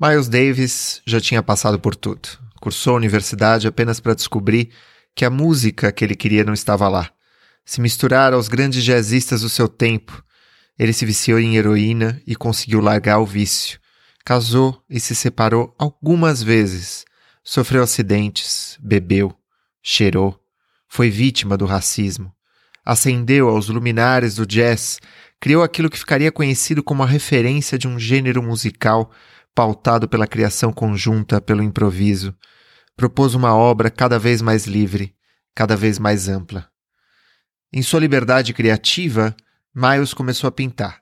Miles Davis já tinha passado por tudo. Cursou a universidade apenas para descobrir que a música que ele queria não estava lá. Se misturar aos grandes jazzistas do seu tempo. Ele se viciou em heroína e conseguiu largar o vício. Casou e se separou algumas vezes. Sofreu acidentes, bebeu, cheirou, foi vítima do racismo. Ascendeu aos luminares do jazz, criou aquilo que ficaria conhecido como a referência de um gênero musical pautado pela criação conjunta, pelo improviso, propôs uma obra cada vez mais livre, cada vez mais ampla. Em sua liberdade criativa, Miles começou a pintar.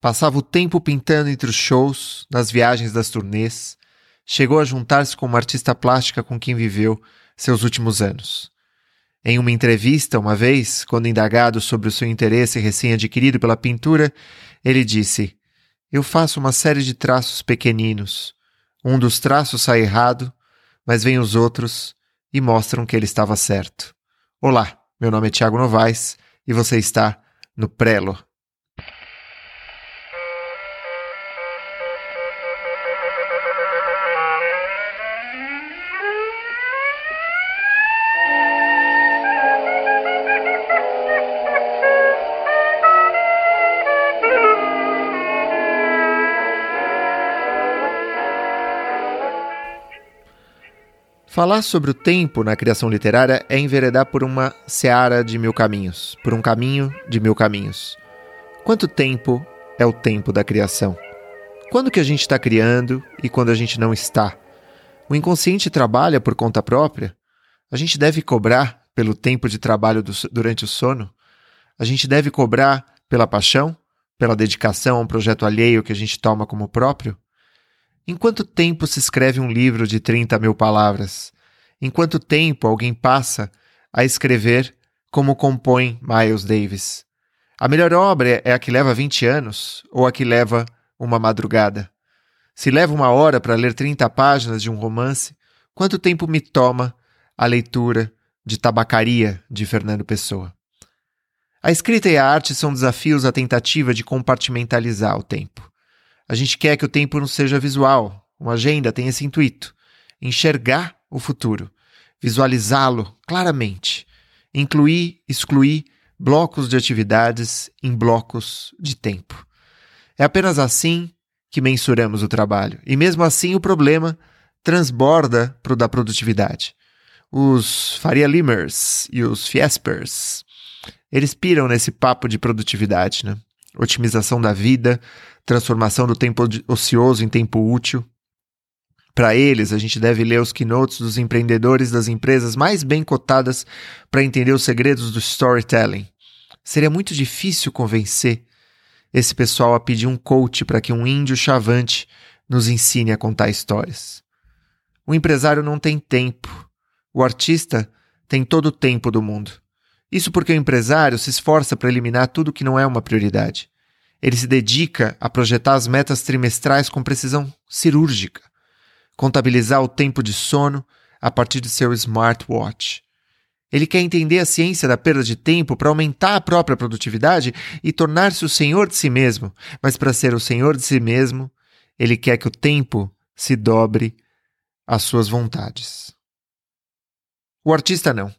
Passava o tempo pintando entre os shows, nas viagens das turnês, chegou a juntar-se com uma artista plástica com quem viveu seus últimos anos. Em uma entrevista, uma vez, quando indagado sobre o seu interesse recém-adquirido pela pintura, ele disse: eu faço uma série de traços pequeninos. Um dos traços sai errado, mas vem os outros e mostram que ele estava certo. Olá, meu nome é Tiago Novaes e você está no Prelo. Falar sobre o tempo na criação literária é enveredar por uma seara de mil caminhos, por um caminho de mil caminhos. Quanto tempo é o tempo da criação? Quando que a gente está criando e quando a gente não está? O inconsciente trabalha por conta própria? A gente deve cobrar pelo tempo de trabalho do, durante o sono? A gente deve cobrar pela paixão? Pela dedicação a um projeto alheio que a gente toma como próprio? Em quanto tempo se escreve um livro de 30 mil palavras? Em quanto tempo alguém passa a escrever como compõe Miles Davis? A melhor obra é a que leva 20 anos ou a que leva uma madrugada? Se leva uma hora para ler 30 páginas de um romance, quanto tempo me toma a leitura de Tabacaria de Fernando Pessoa? A escrita e a arte são desafios à tentativa de compartimentalizar o tempo. A gente quer que o tempo não seja visual. Uma agenda tem esse intuito: enxergar o futuro, visualizá-lo claramente, incluir, excluir blocos de atividades em blocos de tempo. É apenas assim que mensuramos o trabalho. E mesmo assim o problema transborda para o da produtividade. Os Faria Limers e os Fiespers, eles piram nesse papo de produtividade, né? Otimização da vida, transformação do tempo ocioso em tempo útil. Para eles, a gente deve ler os keynotes dos empreendedores das empresas mais bem cotadas para entender os segredos do storytelling. Seria muito difícil convencer esse pessoal a pedir um coach para que um índio chavante nos ensine a contar histórias. O empresário não tem tempo. O artista tem todo o tempo do mundo. Isso porque o empresário se esforça para eliminar tudo que não é uma prioridade. Ele se dedica a projetar as metas trimestrais com precisão cirúrgica, contabilizar o tempo de sono a partir de seu smartwatch. Ele quer entender a ciência da perda de tempo para aumentar a própria produtividade e tornar-se o senhor de si mesmo, mas para ser o senhor de si mesmo, ele quer que o tempo se dobre às suas vontades. O artista não,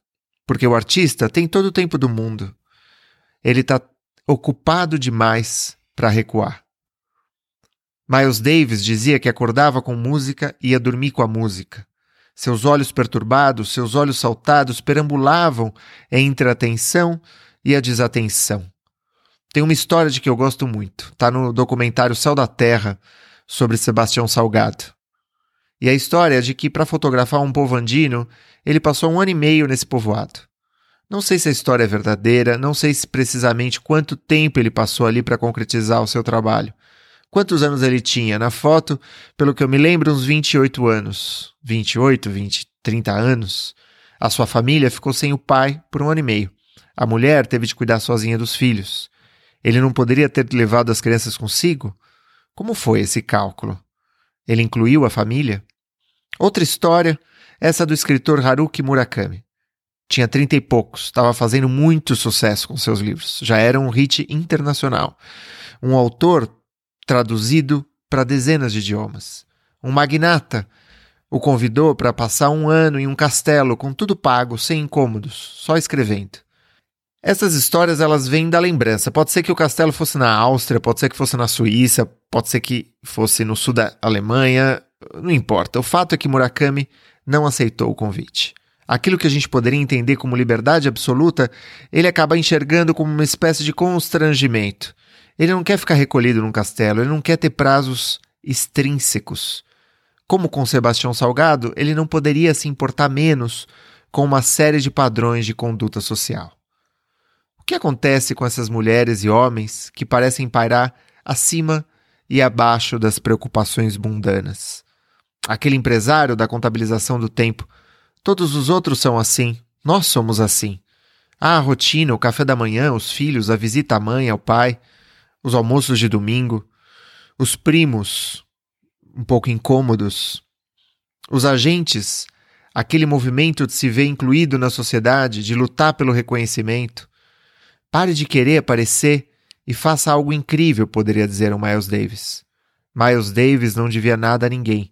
porque o artista tem todo o tempo do mundo. Ele está ocupado demais para recuar. Miles Davis dizia que acordava com música e ia dormir com a música. Seus olhos perturbados, seus olhos saltados perambulavam entre a atenção e a desatenção. Tem uma história de que eu gosto muito. Está no documentário Céu da Terra sobre Sebastião Salgado. E a história é de que, para fotografar um povo andino, ele passou um ano e meio nesse povoado. Não sei se a história é verdadeira, não sei se precisamente quanto tempo ele passou ali para concretizar o seu trabalho. Quantos anos ele tinha? Na foto, pelo que eu me lembro, uns 28 anos. 28, 20, 30 anos. A sua família ficou sem o pai por um ano e meio. A mulher teve de cuidar sozinha dos filhos. Ele não poderia ter levado as crianças consigo? Como foi esse cálculo? Ele incluiu a família? Outra história, essa do escritor Haruki Murakami. Tinha trinta e poucos, estava fazendo muito sucesso com seus livros. Já era um hit internacional. Um autor traduzido para dezenas de idiomas. Um magnata o convidou para passar um ano em um castelo com tudo pago, sem incômodos, só escrevendo. Essas histórias elas vêm da lembrança. Pode ser que o castelo fosse na Áustria, pode ser que fosse na Suíça, pode ser que fosse no sul da Alemanha, não importa. O fato é que Murakami não aceitou o convite. Aquilo que a gente poderia entender como liberdade absoluta, ele acaba enxergando como uma espécie de constrangimento. Ele não quer ficar recolhido num castelo, ele não quer ter prazos extrínsecos. Como com Sebastião Salgado, ele não poderia se importar menos com uma série de padrões de conduta social. O que acontece com essas mulheres e homens que parecem pairar acima e abaixo das preocupações mundanas? Aquele empresário da contabilização do tempo Todos os outros são assim. Nós somos assim. a rotina, o café da manhã, os filhos, a visita à mãe, ao pai, os almoços de domingo, os primos um pouco incômodos, os agentes, aquele movimento de se ver incluído na sociedade, de lutar pelo reconhecimento. Pare de querer aparecer e faça algo incrível, poderia dizer o Miles Davis. Miles Davis não devia nada a ninguém.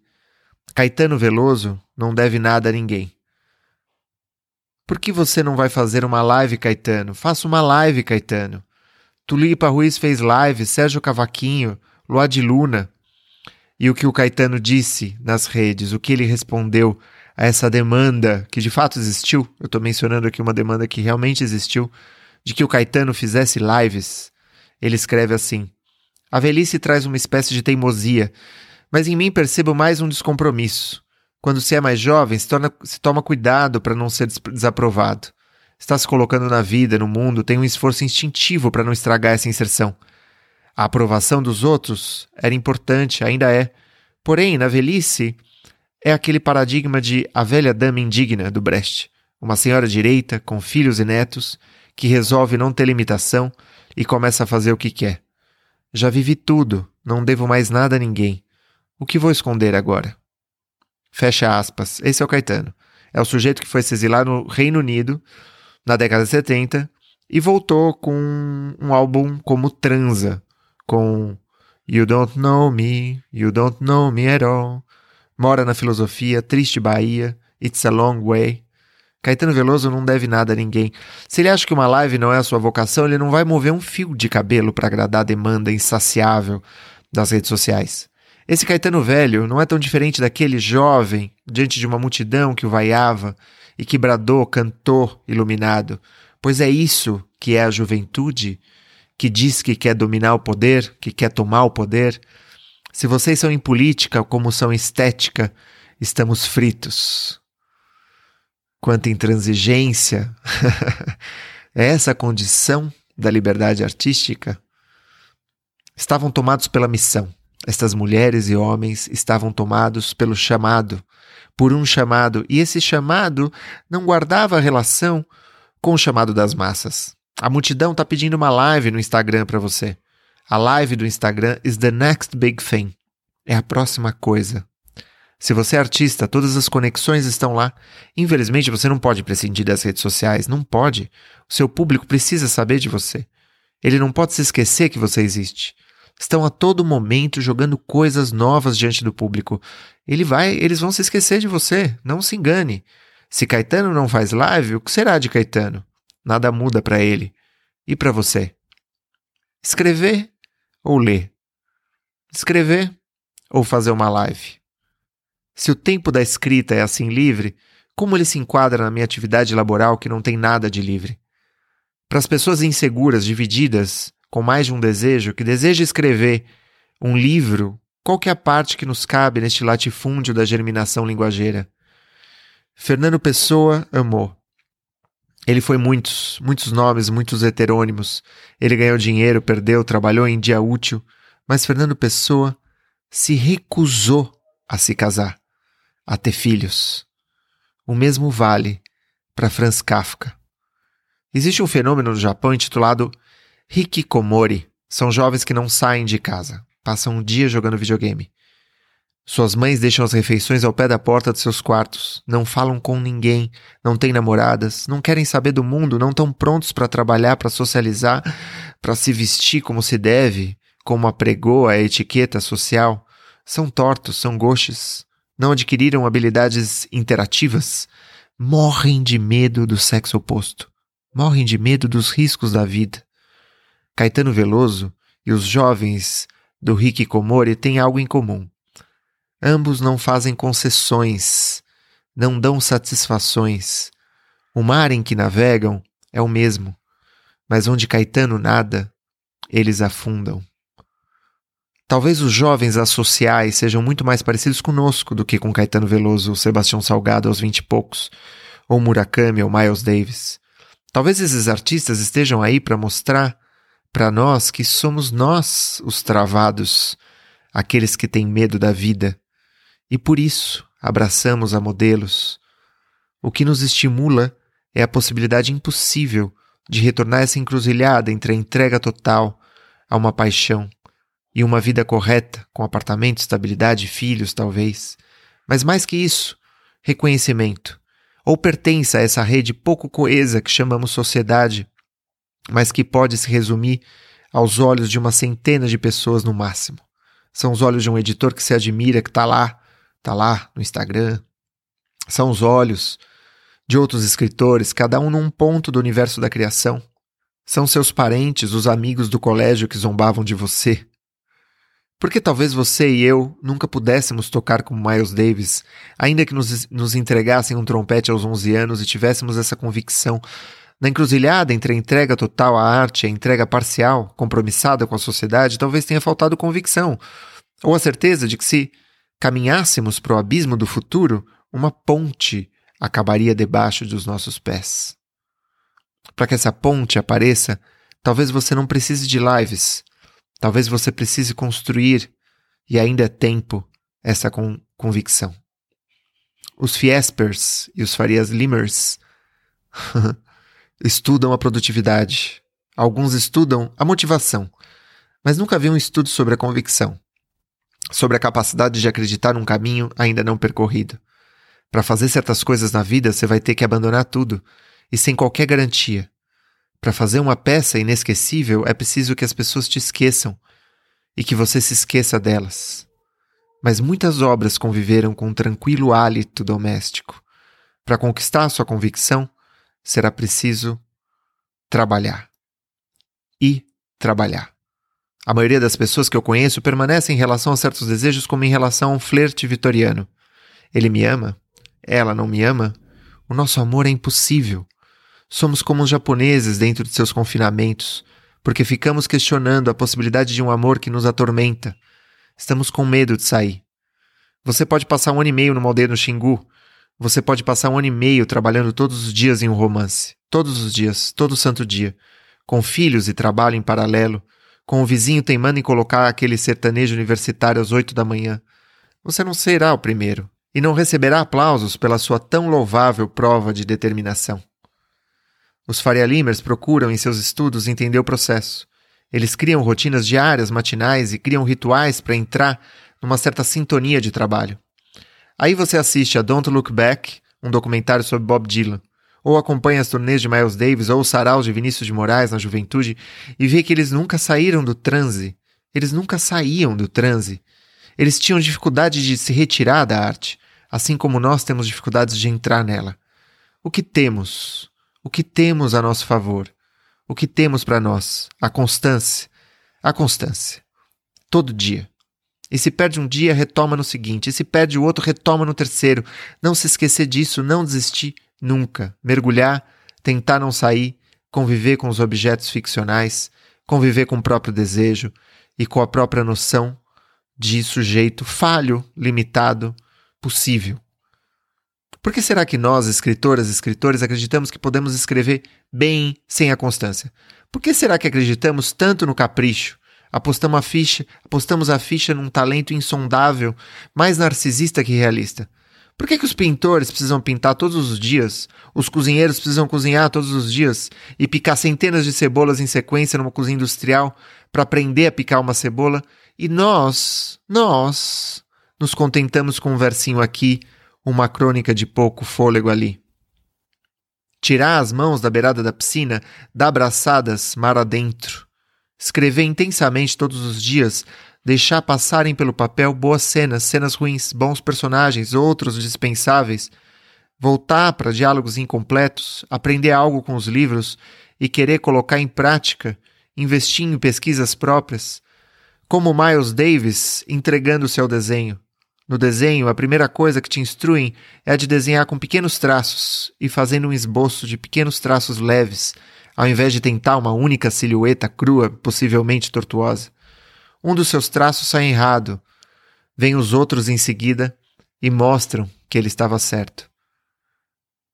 Caetano Veloso não deve nada a ninguém. Por que você não vai fazer uma live, Caetano? Faça uma live, Caetano. Tulipa Ruiz fez live, Sérgio Cavaquinho, Luad Luna. E o que o Caetano disse nas redes, o que ele respondeu a essa demanda que de fato existiu, eu estou mencionando aqui uma demanda que realmente existiu, de que o Caetano fizesse lives. Ele escreve assim: A velhice traz uma espécie de teimosia, mas em mim percebo mais um descompromisso. Quando se é mais jovem, se, torna, se toma cuidado para não ser desaprovado. Está se colocando na vida, no mundo, tem um esforço instintivo para não estragar essa inserção. A aprovação dos outros era importante, ainda é. Porém, na velhice, é aquele paradigma de a velha dama indigna do Brecht, uma senhora direita, com filhos e netos, que resolve não ter limitação e começa a fazer o que quer. Já vivi tudo, não devo mais nada a ninguém. O que vou esconder agora? Fecha aspas. Esse é o Caetano. É o sujeito que foi se exilar no Reino Unido na década de 70 e voltou com um álbum como Transa, com You Don't Know Me, You Don't Know Me At All, Mora na Filosofia, Triste Bahia, It's a Long Way. Caetano Veloso não deve nada a ninguém. Se ele acha que uma live não é a sua vocação, ele não vai mover um fio de cabelo para agradar a demanda insaciável das redes sociais. Esse Caetano velho não é tão diferente daquele jovem diante de uma multidão que o vaiava e que bradou, cantou, iluminado, pois é isso que é a juventude, que diz que quer dominar o poder, que quer tomar o poder. Se vocês são em política como são em estética, estamos fritos. Quanto intransigência, é essa a condição da liberdade artística? Estavam tomados pela missão estas mulheres e homens estavam tomados pelo chamado, por um chamado, e esse chamado não guardava relação com o chamado das massas. A multidão está pedindo uma live no Instagram para você. A live do Instagram is the next big thing. É a próxima coisa. Se você é artista, todas as conexões estão lá. Infelizmente, você não pode prescindir das redes sociais. Não pode. O seu público precisa saber de você. Ele não pode se esquecer que você existe estão a todo momento jogando coisas novas diante do público. Ele vai, eles vão se esquecer de você, não se engane. Se Caetano não faz live, o que será de Caetano? Nada muda para ele. E para você? Escrever ou ler? Escrever ou fazer uma live? Se o tempo da escrita é assim livre, como ele se enquadra na minha atividade laboral que não tem nada de livre? Para as pessoas inseguras, divididas, com mais de um desejo, que deseja escrever um livro, qual que é a parte que nos cabe neste latifúndio da germinação linguageira? Fernando Pessoa amou. Ele foi muitos, muitos nomes, muitos heterônimos. Ele ganhou dinheiro, perdeu, trabalhou em dia útil, mas Fernando Pessoa se recusou a se casar, a ter filhos. O mesmo vale para Franz Kafka. Existe um fenômeno no Japão intitulado Hikikomori são jovens que não saem de casa, passam um dia jogando videogame. Suas mães deixam as refeições ao pé da porta de seus quartos, não falam com ninguém, não têm namoradas, não querem saber do mundo, não estão prontos para trabalhar, para socializar, para se vestir como se deve, como apregou a etiqueta social. são tortos, são gauches, não adquiriram habilidades interativas, morrem de medo do sexo oposto, morrem de medo dos riscos da vida. Caetano Veloso e os jovens do Rick Komori têm algo em comum. Ambos não fazem concessões, não dão satisfações. O mar em que navegam é o mesmo, mas onde Caetano nada, eles afundam. Talvez os jovens associais sejam muito mais parecidos conosco do que com Caetano Veloso ou Sebastião Salgado aos vinte e poucos, ou Murakami ou Miles Davis. Talvez esses artistas estejam aí para mostrar para nós que somos nós os travados, aqueles que têm medo da vida, e por isso abraçamos a modelos. O que nos estimula é a possibilidade impossível de retornar essa encruzilhada entre a entrega total a uma paixão e uma vida correta, com apartamento, estabilidade, filhos, talvez. Mas mais que isso, reconhecimento. Ou pertença a essa rede pouco coesa que chamamos sociedade, mas que pode se resumir aos olhos de uma centena de pessoas no máximo. São os olhos de um editor que se admira, que está lá, está lá no Instagram. São os olhos de outros escritores, cada um num ponto do universo da criação. São seus parentes, os amigos do colégio que zombavam de você. Porque talvez você e eu nunca pudéssemos tocar como Miles Davis, ainda que nos, nos entregassem um trompete aos 11 anos e tivéssemos essa convicção. Na encruzilhada entre a entrega total à arte e a entrega parcial, compromissada com a sociedade, talvez tenha faltado convicção, ou a certeza de que se caminhássemos para o abismo do futuro, uma ponte acabaria debaixo dos nossos pés. Para que essa ponte apareça, talvez você não precise de lives, Talvez você precise construir, e ainda é tempo, essa con convicção. Os Fiespers e os Farias Limers estudam a produtividade. Alguns estudam a motivação, mas nunca vi um estudo sobre a convicção, sobre a capacidade de acreditar num caminho ainda não percorrido. Para fazer certas coisas na vida, você vai ter que abandonar tudo, e sem qualquer garantia. Para fazer uma peça inesquecível é preciso que as pessoas te esqueçam e que você se esqueça delas. Mas muitas obras conviveram com um tranquilo hálito doméstico. Para conquistar sua convicção, será preciso trabalhar. E trabalhar. A maioria das pessoas que eu conheço permanece em relação a certos desejos como em relação a um flerte vitoriano. Ele me ama? Ela não me ama? O nosso amor é impossível. Somos como os japoneses dentro de seus confinamentos, porque ficamos questionando a possibilidade de um amor que nos atormenta. Estamos com medo de sair. Você pode passar um ano e meio numa aldeia no Xingu. Você pode passar um ano e meio trabalhando todos os dias em um romance. Todos os dias, todo santo dia. Com filhos e trabalho em paralelo. Com o vizinho teimando em colocar aquele sertanejo universitário às oito da manhã. Você não será o primeiro. E não receberá aplausos pela sua tão louvável prova de determinação. Os Faria Limers procuram em seus estudos entender o processo. Eles criam rotinas diárias, matinais e criam rituais para entrar numa certa sintonia de trabalho. Aí você assiste a Don't Look Back, um documentário sobre Bob Dylan, ou acompanha as turnês de Miles Davis ou o sarau de Vinícius de Moraes na juventude e vê que eles nunca saíram do transe. Eles nunca saíam do transe. Eles tinham dificuldade de se retirar da arte, assim como nós temos dificuldades de entrar nela. O que temos? o que temos a nosso favor, o que temos para nós, a constância, a constância. Todo dia. E se perde um dia, retoma no seguinte, e se perde o outro, retoma no terceiro. Não se esquecer disso, não desistir nunca. Mergulhar, tentar não sair, conviver com os objetos ficcionais, conviver com o próprio desejo e com a própria noção de sujeito falho, limitado, possível. Por que será que nós, escritoras e escritores, acreditamos que podemos escrever bem sem a constância? Por que será que acreditamos tanto no capricho? Apostamos a ficha, apostamos a ficha num talento insondável, mais narcisista que realista. Por que, que os pintores precisam pintar todos os dias, os cozinheiros precisam cozinhar todos os dias e picar centenas de cebolas em sequência numa cozinha industrial para aprender a picar uma cebola? E nós, nós, nos contentamos com um versinho aqui, uma crônica de pouco fôlego ali. Tirar as mãos da beirada da piscina, dar abraçadas mar adentro. Escrever intensamente todos os dias deixar passarem pelo papel boas cenas, cenas ruins, bons personagens, outros dispensáveis, voltar para diálogos incompletos, aprender algo com os livros e querer colocar em prática, investir em pesquisas próprias, como Miles Davis entregando seu desenho. No desenho, a primeira coisa que te instruem é a de desenhar com pequenos traços e fazendo um esboço de pequenos traços leves, ao invés de tentar uma única silhueta crua, possivelmente tortuosa. Um dos seus traços sai errado. Vêm os outros em seguida e mostram que ele estava certo.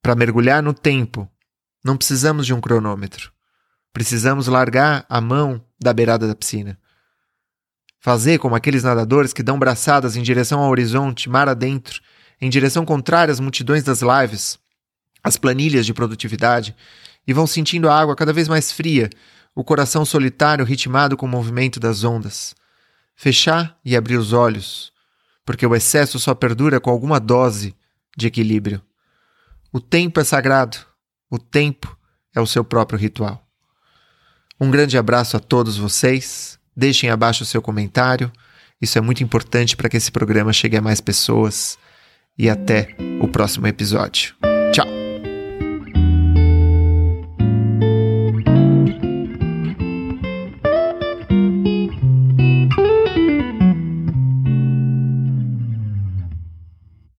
Para mergulhar no tempo, não precisamos de um cronômetro. Precisamos largar a mão da beirada da piscina. Fazer como aqueles nadadores que dão braçadas em direção ao horizonte, mar adentro, em direção contrária às multidões das lives, às planilhas de produtividade, e vão sentindo a água cada vez mais fria, o coração solitário ritmado com o movimento das ondas. Fechar e abrir os olhos, porque o excesso só perdura com alguma dose de equilíbrio. O tempo é sagrado, o tempo é o seu próprio ritual. Um grande abraço a todos vocês. Deixem abaixo o seu comentário. Isso é muito importante para que esse programa chegue a mais pessoas. E até o próximo episódio. Tchau!